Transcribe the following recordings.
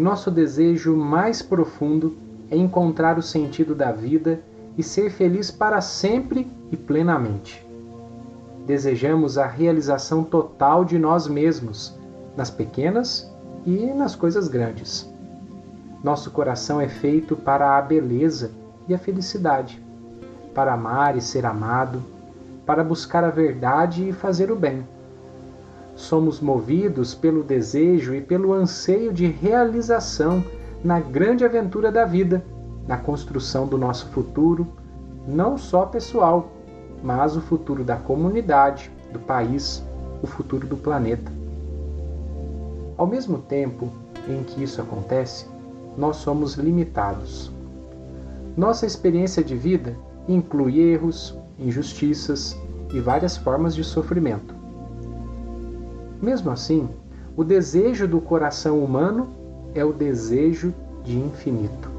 nosso desejo mais profundo é encontrar o sentido da vida e ser feliz para sempre e plenamente. Desejamos a realização total de nós mesmos, nas pequenas e nas coisas grandes. Nosso coração é feito para a beleza e a felicidade, para amar e ser amado, para buscar a verdade e fazer o bem. Somos movidos pelo desejo e pelo anseio de realização na grande aventura da vida, na construção do nosso futuro, não só pessoal, mas o futuro da comunidade, do país, o futuro do planeta. Ao mesmo tempo em que isso acontece, nós somos limitados. Nossa experiência de vida inclui erros, injustiças e várias formas de sofrimento. Mesmo assim, o desejo do coração humano é o desejo de infinito.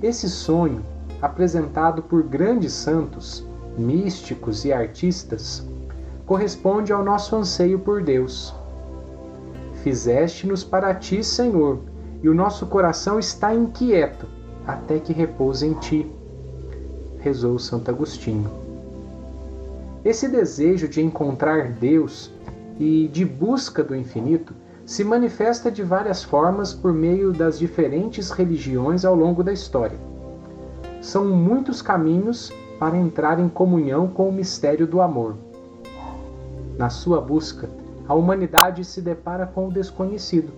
Esse sonho, apresentado por grandes santos, místicos e artistas, corresponde ao nosso anseio por Deus. Fizeste-nos para ti, Senhor, e o nosso coração está inquieto até que repouse em ti, rezou Santo Agostinho. Esse desejo de encontrar Deus e de busca do infinito se manifesta de várias formas por meio das diferentes religiões ao longo da história. São muitos caminhos para entrar em comunhão com o mistério do amor. Na sua busca, a humanidade se depara com o desconhecido,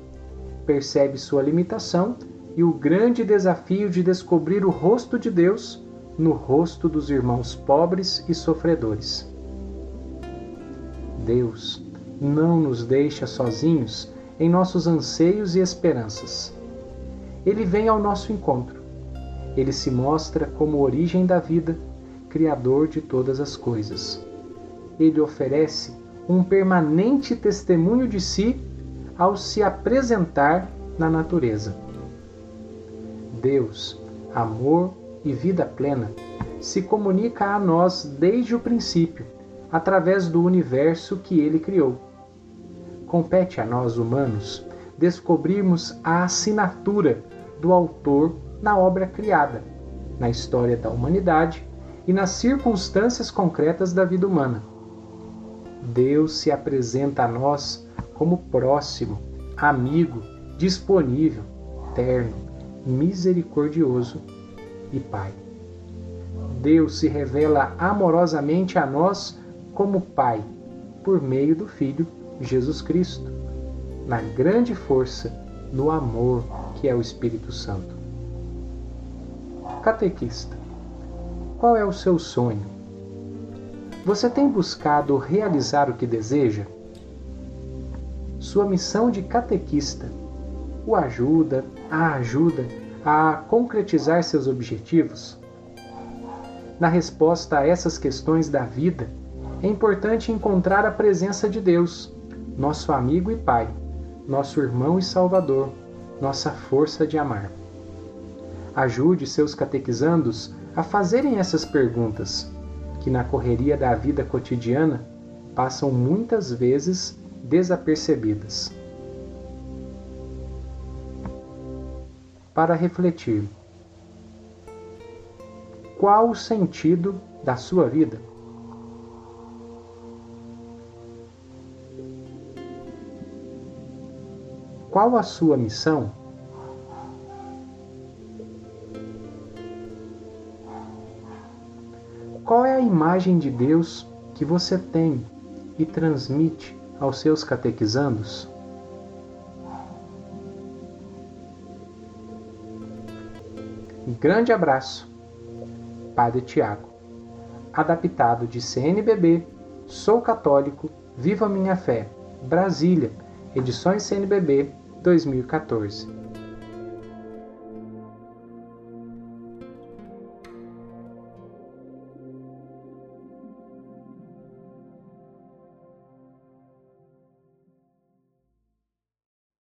percebe sua limitação e o grande desafio de descobrir o rosto de Deus no rosto dos irmãos pobres e sofredores. Deus não nos deixa sozinhos em nossos anseios e esperanças. Ele vem ao nosso encontro. Ele se mostra como origem da vida, Criador de todas as coisas. Ele oferece um permanente testemunho de si ao se apresentar na natureza. Deus, amor e vida plena, se comunica a nós desde o princípio, através do universo que ele criou compete a nós humanos descobrirmos a assinatura do autor na obra criada, na história da humanidade e nas circunstâncias concretas da vida humana. Deus se apresenta a nós como próximo, amigo, disponível, terno, misericordioso e Pai. Deus se revela amorosamente a nós como Pai, por meio do Filho Jesus Cristo, na grande força, no amor que é o Espírito Santo. Catequista, qual é o seu sonho? Você tem buscado realizar o que deseja? Sua missão de catequista o ajuda, a ajuda a concretizar seus objetivos? Na resposta a essas questões da vida, é importante encontrar a presença de Deus nosso amigo e Pai, nosso irmão e Salvador, nossa força de amar. Ajude seus catequizandos a fazerem essas perguntas, que na correria da vida cotidiana passam muitas vezes desapercebidas. Para refletir: qual o sentido da sua vida? Qual a sua missão? Qual é a imagem de Deus que você tem e transmite aos seus catequizandos? grande abraço. Padre Tiago. Adaptado de CNBB, Sou Católico, Viva Minha Fé, Brasília, Edições CNBB 2014.